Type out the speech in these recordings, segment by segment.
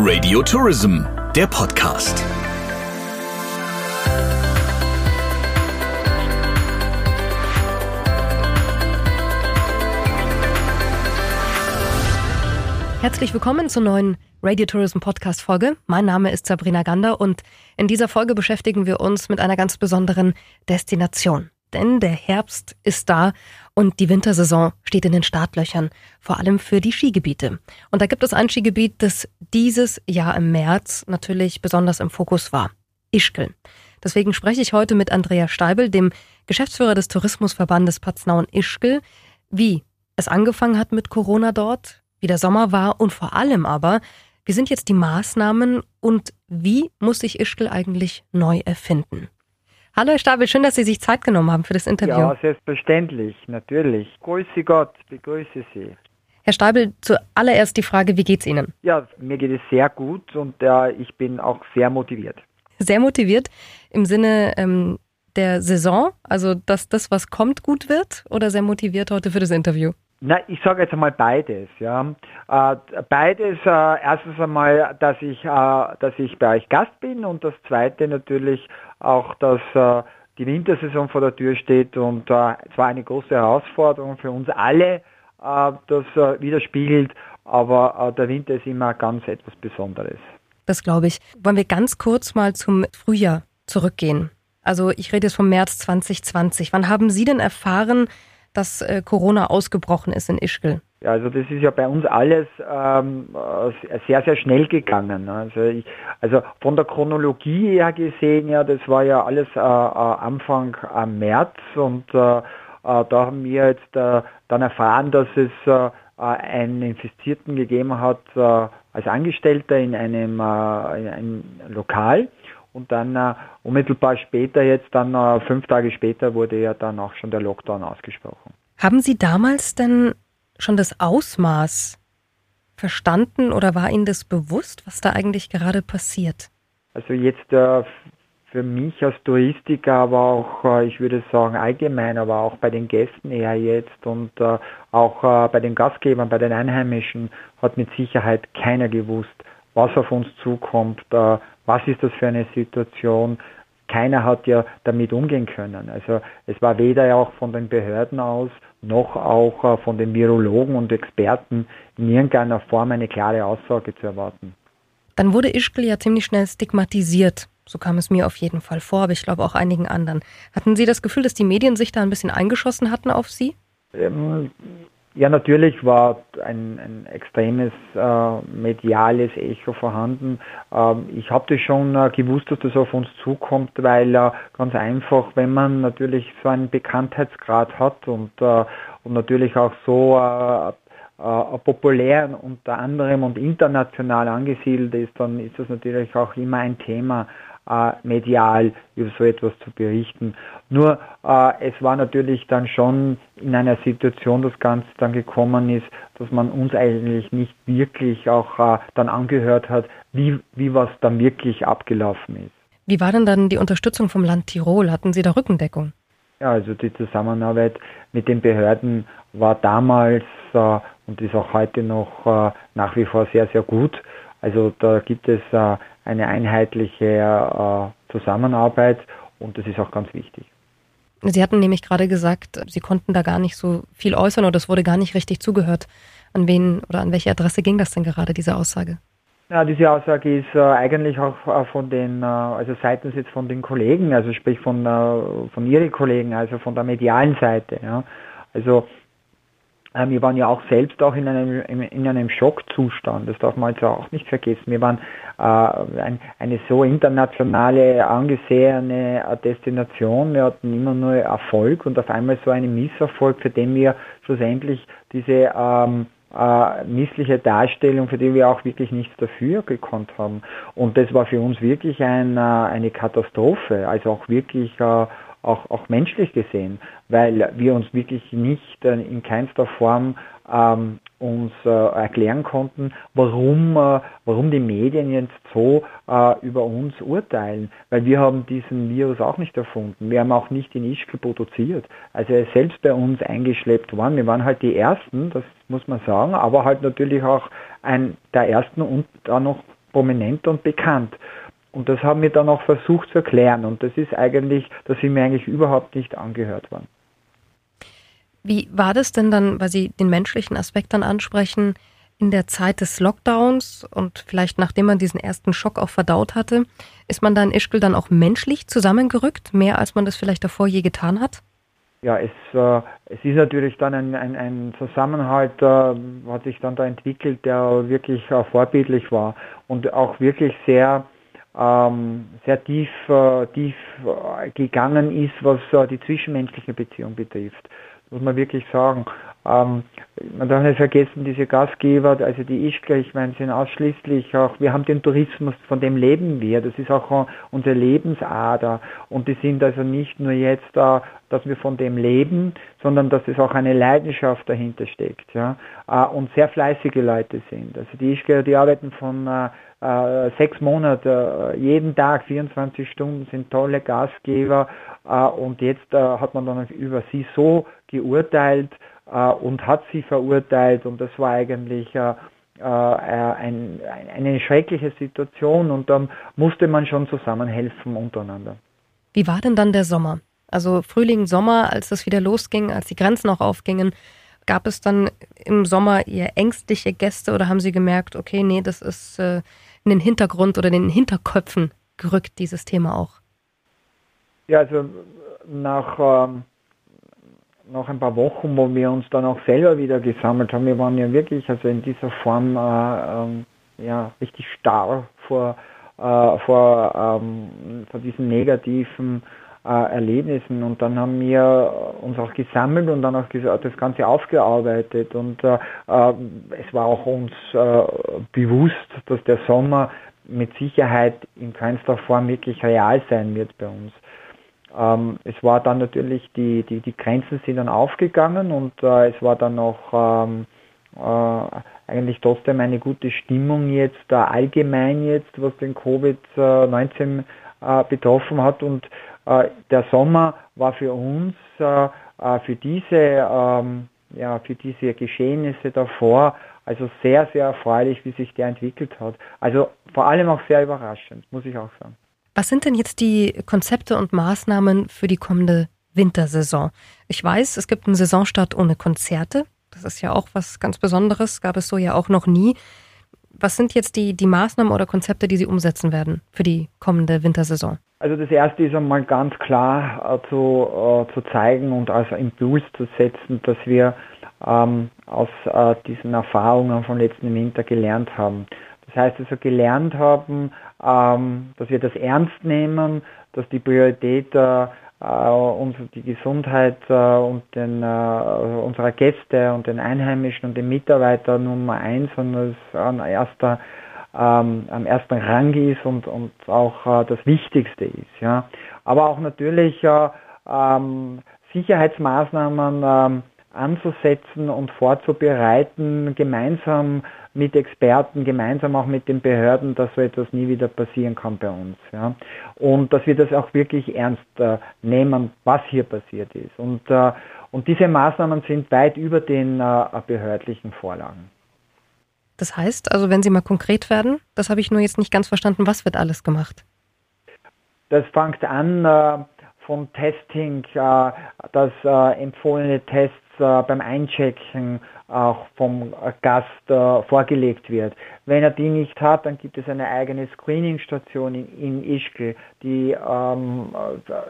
Radio Tourism, der Podcast. Herzlich willkommen zur neuen Radio Tourism Podcast Folge. Mein Name ist Sabrina Gander und in dieser Folge beschäftigen wir uns mit einer ganz besonderen Destination. Denn der Herbst ist da und die Wintersaison steht in den Startlöchern, vor allem für die Skigebiete. Und da gibt es ein Skigebiet, das dieses Jahr im März natürlich besonders im Fokus war. Ischgl. Deswegen spreche ich heute mit Andrea Steibel, dem Geschäftsführer des Tourismusverbandes Paznaun-Ischgl, wie es angefangen hat mit Corona dort, wie der Sommer war und vor allem aber, wie sind jetzt die Maßnahmen und wie muss sich Ischgl eigentlich neu erfinden? Hallo Herr Stabel, schön, dass Sie sich Zeit genommen haben für das Interview. Ja, selbstverständlich, natürlich. Grüße Gott, begrüße Sie. Herr Stabel, zuallererst die Frage, wie geht's Ihnen? Ja, mir geht es sehr gut und äh, ich bin auch sehr motiviert. Sehr motiviert im Sinne ähm, der Saison, also dass das, was kommt, gut wird oder sehr motiviert heute für das Interview? Na, ich sage jetzt einmal beides, ja. Äh, beides, äh, erstens einmal, dass ich, äh, dass ich bei euch Gast bin und das zweite natürlich auch, dass äh, die Wintersaison vor der Tür steht und äh, es war eine große Herausforderung für uns alle, äh, das äh, widerspiegelt, aber äh, der Winter ist immer ganz etwas Besonderes. Das glaube ich. Wollen wir ganz kurz mal zum Frühjahr zurückgehen? Also ich rede jetzt vom März 2020. Wann haben Sie denn erfahren, dass äh, Corona ausgebrochen ist in Ischgl? Ja, also das ist ja bei uns alles ähm, sehr, sehr schnell gegangen. Also, ich, also von der Chronologie her gesehen, ja, das war ja alles äh, äh Anfang äh, März und äh, äh, da haben wir jetzt äh, dann erfahren, dass es einen Infizierten gegeben hat als Angestellter in einem, in einem Lokal. Und dann äh, unmittelbar später, jetzt dann äh, fünf Tage später, wurde ja dann auch schon der Lockdown ausgesprochen. Haben Sie damals denn schon das Ausmaß verstanden oder war Ihnen das bewusst, was da eigentlich gerade passiert? Also jetzt äh, für mich als Touristiker, aber auch, äh, ich würde sagen allgemein, aber auch bei den Gästen eher jetzt und äh, auch äh, bei den Gastgebern, bei den Einheimischen hat mit Sicherheit keiner gewusst, was auf uns zukommt, äh, was ist das für eine Situation. Keiner hat ja damit umgehen können. Also es war weder auch von den Behörden aus noch auch äh, von den Virologen und Experten in irgendeiner Form eine klare Aussage zu erwarten. Dann wurde Ischgl ja ziemlich schnell stigmatisiert. So kam es mir auf jeden Fall vor, aber ich glaube auch einigen anderen. Hatten Sie das Gefühl, dass die Medien sich da ein bisschen eingeschossen hatten auf Sie? Ähm, ja, natürlich war ein, ein extremes äh, mediales Echo vorhanden. Ähm, ich habe das schon äh, gewusst, dass das auf uns zukommt, weil äh, ganz einfach, wenn man natürlich so einen Bekanntheitsgrad hat und, äh, und natürlich auch so äh, äh, populär unter anderem und international angesiedelt ist, dann ist das natürlich auch immer ein Thema äh, medial über so etwas zu berichten. Nur äh, es war natürlich dann schon in einer Situation, das Ganze dann gekommen ist, dass man uns eigentlich nicht wirklich auch äh, dann angehört hat, wie, wie was dann wirklich abgelaufen ist. Wie war denn dann die Unterstützung vom Land Tirol? Hatten Sie da Rückendeckung? Ja, also die Zusammenarbeit mit den Behörden war damals äh, und ist auch heute noch äh, nach wie vor sehr, sehr gut. Also da gibt es äh, eine einheitliche äh, Zusammenarbeit und das ist auch ganz wichtig. Sie hatten nämlich gerade gesagt, Sie konnten da gar nicht so viel äußern oder es wurde gar nicht richtig zugehört. An wen oder an welche Adresse ging das denn gerade, diese Aussage? Ja, diese Aussage ist äh, eigentlich auch äh, von den, äh, also seitens jetzt von den Kollegen, also sprich von, äh, von Ihren Kollegen, also von der medialen Seite. Ja. Also wir waren ja auch selbst auch in einem, in einem Schockzustand, das darf man jetzt auch nicht vergessen. Wir waren äh, ein, eine so internationale, angesehene äh, Destination, wir hatten immer nur Erfolg und auf einmal so einen Misserfolg, für den wir schlussendlich diese ähm, äh, missliche Darstellung, für die wir auch wirklich nichts dafür gekonnt haben. Und das war für uns wirklich ein, äh, eine Katastrophe, also auch wirklich äh, auch, auch menschlich gesehen, weil wir uns wirklich nicht äh, in keinster Form ähm, uns äh, erklären konnten, warum, äh, warum die Medien jetzt so äh, über uns urteilen, weil wir haben diesen Virus auch nicht erfunden. Wir haben auch nicht in Ischgl produziert. Also er ist selbst bei uns eingeschleppt worden. Wir waren halt die Ersten, das muss man sagen, aber halt natürlich auch ein der Ersten und dann noch prominent und bekannt. Und das haben wir dann auch versucht zu erklären. Und das ist eigentlich, das sind mir eigentlich überhaupt nicht angehört worden. Wie war das denn dann, weil Sie den menschlichen Aspekt dann ansprechen, in der Zeit des Lockdowns und vielleicht nachdem man diesen ersten Schock auch verdaut hatte, ist man da in Ischgl dann auch menschlich zusammengerückt, mehr als man das vielleicht davor je getan hat? Ja, es, äh, es ist natürlich dann ein, ein, ein Zusammenhalt, äh, hat sich dann da entwickelt, der wirklich äh, vorbildlich war und auch wirklich sehr, ähm, sehr tief, äh, tief äh, gegangen ist, was äh, die zwischenmenschliche Beziehung betrifft muss man wirklich sagen. Ähm, man darf nicht vergessen, diese Gastgeber, also die Ischgl, ich meine, sind ausschließlich auch, wir haben den Tourismus, von dem leben wir, das ist auch unsere Lebensader und die sind also nicht nur jetzt da, dass wir von dem leben, sondern dass es auch eine Leidenschaft dahinter steckt, ja, äh, und sehr fleißige Leute sind. Also die Ischgl, die arbeiten von äh, sechs Monate, äh, jeden Tag 24 Stunden sind tolle Gastgeber äh, und jetzt äh, hat man dann über sie so geurteilt äh, und hat sie verurteilt und das war eigentlich äh, ein, eine schreckliche Situation und dann musste man schon zusammenhelfen untereinander. Wie war denn dann der Sommer? Also Frühling, Sommer, als das wieder losging, als die Grenzen auch aufgingen, gab es dann im Sommer eher ängstliche Gäste oder haben Sie gemerkt, okay, nee, das ist äh, in den Hintergrund oder in den Hinterköpfen gerückt, dieses Thema auch? Ja, also nach ähm, nach ein paar Wochen, wo wir uns dann auch selber wieder gesammelt haben, wir waren ja wirklich also in dieser Form äh, ähm, ja richtig starr vor äh, vor ähm, vor diesen negativen äh, Erlebnissen. Und dann haben wir uns auch gesammelt und dann auch das Ganze aufgearbeitet. Und äh, äh, es war auch uns äh, bewusst, dass der Sommer mit Sicherheit in keinster Form wirklich real sein wird bei uns. Ähm, es war dann natürlich, die, die, die Grenzen sind dann aufgegangen und äh, es war dann noch ähm, äh, eigentlich trotzdem eine gute Stimmung jetzt, äh, allgemein jetzt, was den Covid-19 äh, betroffen hat. Und äh, der Sommer war für uns, äh, äh, für diese, ähm, ja, für diese Geschehnisse davor, also sehr, sehr erfreulich, wie sich der entwickelt hat. Also vor allem auch sehr überraschend, muss ich auch sagen. Was sind denn jetzt die Konzepte und Maßnahmen für die kommende Wintersaison? Ich weiß, es gibt einen Saisonstart ohne Konzerte. Das ist ja auch was ganz Besonderes, gab es so ja auch noch nie. Was sind jetzt die, die Maßnahmen oder Konzepte, die Sie umsetzen werden für die kommende Wintersaison? Also das erste ist einmal ganz klar äh, zu, äh, zu zeigen und als Impuls zu setzen, dass wir ähm, aus äh, diesen Erfahrungen vom letzten Winter gelernt haben. Das heißt also gelernt haben, ähm, dass wir das ernst nehmen, dass die Priorität äh, uns die Gesundheit äh, und den, äh, unserer Gäste und den Einheimischen und den Mitarbeitern Nummer eins und das an erster ähm, am ersten Rang ist und, und auch äh, das Wichtigste ist. Ja. Aber auch natürlich äh, ähm, Sicherheitsmaßnahmen ähm, anzusetzen und vorzubereiten, gemeinsam mit Experten, gemeinsam auch mit den Behörden, dass so etwas nie wieder passieren kann bei uns. Ja. Und dass wir das auch wirklich ernst äh, nehmen, was hier passiert ist. Und, äh, und diese Maßnahmen sind weit über den äh, behördlichen Vorlagen. Das heißt, also wenn Sie mal konkret werden, das habe ich nur jetzt nicht ganz verstanden, was wird alles gemacht? Das fängt an äh, vom Testing, äh, dass äh, empfohlene Tests beim Einchecken auch vom Gast äh, vorgelegt wird. Wenn er die nicht hat, dann gibt es eine eigene Screening-Station in, in Ischgl, die ähm,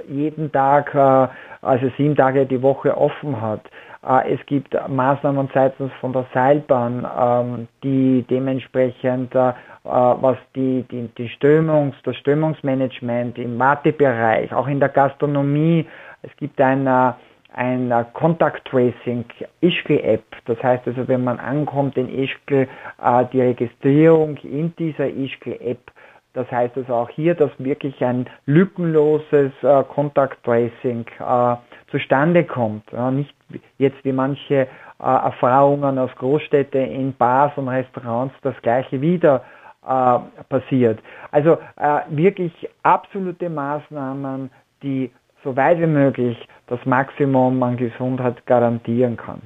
jeden Tag, äh, also sieben Tage die Woche offen hat. Äh, es gibt Maßnahmen seitens von der Seilbahn, ähm, die dementsprechend, äh, was die, die, die Strömungs, das Strömungsmanagement im Wartebereich, auch in der Gastronomie, es gibt ein, äh, ein Contact Tracing Ischgl App. Das heißt also, wenn man ankommt in Ischgl, die Registrierung in dieser Ischgl App das heißt also auch hier, dass wirklich ein lückenloses äh, Contact Tracing äh, zustande kommt. Nicht jetzt wie manche äh, Erfahrungen aus Großstädten in Bars und Restaurants das gleiche wieder äh, passiert. Also äh, wirklich absolute Maßnahmen, die so weit wie möglich das Maximum an Gesundheit garantieren kann.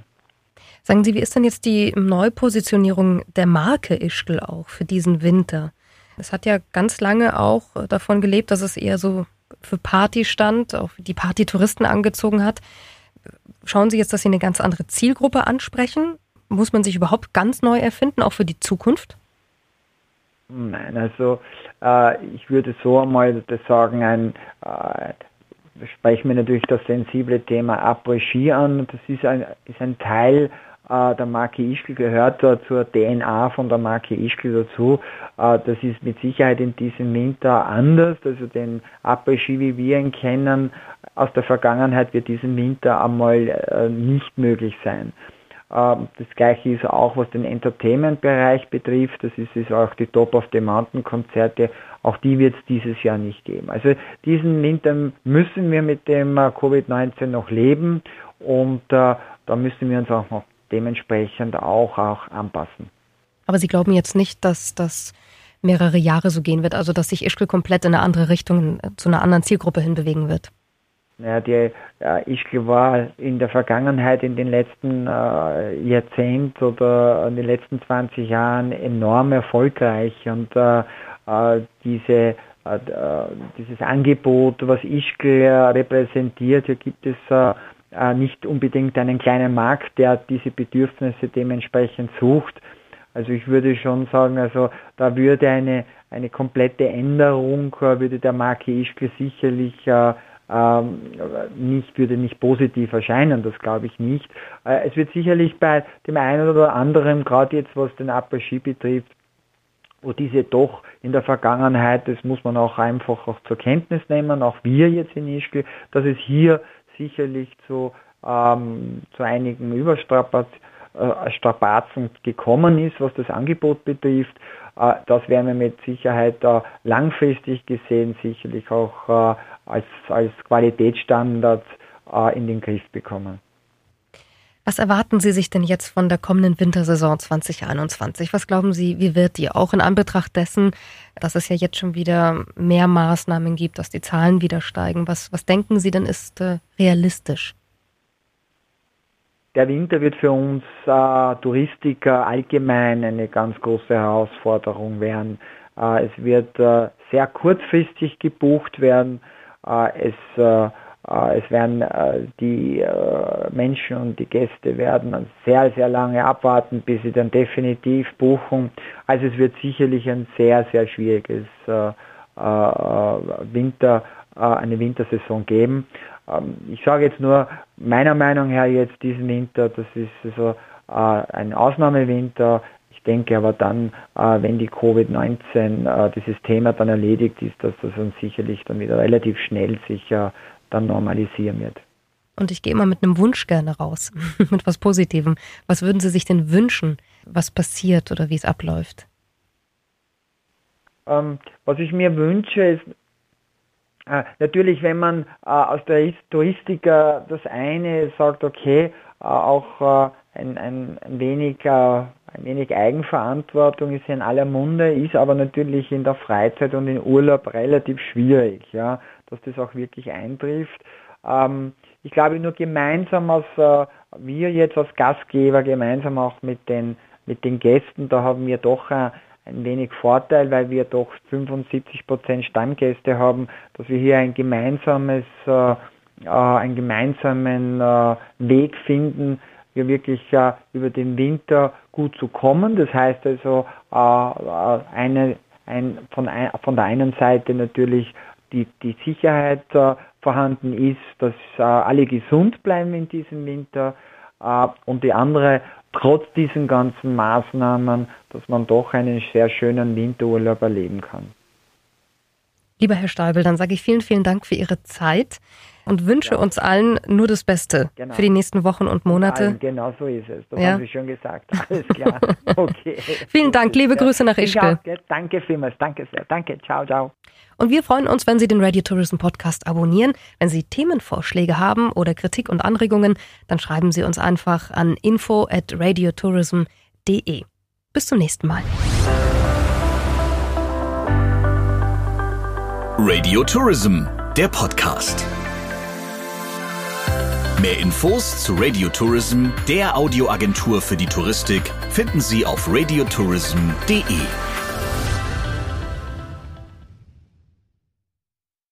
Sagen Sie, wie ist denn jetzt die Neupositionierung der Marke Ischgl auch für diesen Winter? Es hat ja ganz lange auch davon gelebt, dass es eher so für Party stand, auch die Partytouristen angezogen hat. Schauen Sie jetzt, dass Sie eine ganz andere Zielgruppe ansprechen? Muss man sich überhaupt ganz neu erfinden, auch für die Zukunft? Nein, also äh, ich würde so einmal das sagen, ein äh, sprechen wir natürlich das sensible Thema Après-Ski an. Das ist ein, ist ein Teil äh, der Marke Ischgl, gehört da zur DNA von der Marke Ischgl dazu. Äh, das ist mit Sicherheit in diesem Winter anders. Also den Après-Ski, wie wir ihn kennen, aus der Vergangenheit wird diesen Winter einmal äh, nicht möglich sein. Ähm, das gleiche ist auch, was den Entertainment-Bereich betrifft. Das ist, ist auch die Top of the Mountain-Konzerte. Auch die wird es dieses Jahr nicht geben. Also diesen Winter müssen wir mit dem äh, Covid-19 noch leben und äh, da müssen wir uns auch noch dementsprechend auch, auch anpassen. Aber Sie glauben jetzt nicht, dass das mehrere Jahre so gehen wird, also dass sich Ischgl komplett in eine andere Richtung, zu einer anderen Zielgruppe hinbewegen wird? Ja, die äh, Ischgl war in der Vergangenheit, in den letzten äh, Jahrzehnten oder in den letzten 20 Jahren enorm erfolgreich und äh, äh diese, äh, äh, dieses Angebot, was Ischgl repräsentiert, hier gibt es nicht unbedingt einen kleinen Markt, der diese Bedürfnisse dementsprechend sucht. Also ich würde schon sagen, also da würde eine, eine komplette Änderung, würde der Marke Ischgl sicherlich ähm, nicht, würde nicht positiv erscheinen, das glaube ich nicht. Äh, es wird sicherlich bei dem einen oder anderen, gerade jetzt was den Après-Ski betrifft, wo diese doch in der Vergangenheit, das muss man auch einfach auch zur Kenntnis nehmen, auch wir jetzt in Ischgl, dass es hier sicherlich zu, ähm, zu einigen Überstrapazen äh, gekommen ist, was das Angebot betrifft. Äh, das werden wir mit Sicherheit äh, langfristig gesehen sicherlich auch äh, als, als Qualitätsstandard äh, in den Griff bekommen. Was erwarten Sie sich denn jetzt von der kommenden Wintersaison 2021? Was glauben Sie, wie wird die? Auch in Anbetracht dessen, dass es ja jetzt schon wieder mehr Maßnahmen gibt, dass die Zahlen wieder steigen. Was, was denken Sie denn ist äh, realistisch? Der Winter wird für uns äh, Touristiker allgemein eine ganz große Herausforderung werden. Äh, es wird äh, sehr kurzfristig gebucht werden. Äh, es, äh, äh, es werden die Menschen und die Gäste werden sehr, sehr lange abwarten, bis sie dann definitiv buchen. Also es wird sicherlich ein sehr, sehr schwieriges Winter, eine Wintersaison geben. Ähm, ich sage jetzt nur meiner Meinung her jetzt diesen Winter, das ist so ein Ausnahmewinter. Ich denke aber dann, äh, wenn die Covid-19, äh, dieses Thema dann erledigt ist, dass das dann sicherlich dann wieder relativ schnell sich dann normalisieren wird. Und ich gehe immer mit einem Wunsch gerne raus, mit was Positivem. Was würden Sie sich denn wünschen, was passiert oder wie es abläuft? Ähm, was ich mir wünsche, ist äh, natürlich, wenn man äh, aus der Touristik äh, das eine sagt, okay, äh, auch äh, ein, ein, ein wenig ein wenig Eigenverantwortung ist in aller Munde, ist aber natürlich in der Freizeit und im Urlaub relativ schwierig, ja, dass das auch wirklich eintrifft. Ähm, ich glaube nur gemeinsam als wir jetzt als Gastgeber, gemeinsam auch mit den, mit den Gästen, da haben wir doch ein wenig Vorteil, weil wir doch 75 Prozent Stammgäste haben, dass wir hier ein gemeinsames, äh, äh einen gemeinsamen äh, Weg finden, hier wirklich äh, über den Winter gut zu kommen. Das heißt also äh, äh, eine, ein, von, ein, von der einen Seite natürlich die, die Sicherheit äh, vorhanden ist, dass äh, alle gesund bleiben in diesem Winter und die andere trotz diesen ganzen Maßnahmen, dass man doch einen sehr schönen Winterurlaub erleben kann. Lieber Herr Steibel, dann sage ich vielen, vielen Dank für Ihre Zeit und wünsche ja. uns allen nur das Beste genau. für die nächsten Wochen und Monate. Allen, genau so ist es. Das ja. haben Sie schon gesagt. Alles klar. Okay. Vielen Dank. Liebe Grüße nach Ischgl. Danke vielmals. Danke sehr. Danke. Ciao, ciao. Und wir freuen uns, wenn Sie den Radio Tourism Podcast abonnieren. Wenn Sie Themenvorschläge haben oder Kritik und Anregungen, dann schreiben Sie uns einfach an info at radiotourism.de. Bis zum nächsten Mal. Radio Tourism, der Podcast. Mehr Infos zu Radio Tourism, der Audioagentur für die Touristik, finden Sie auf radiotourism.de.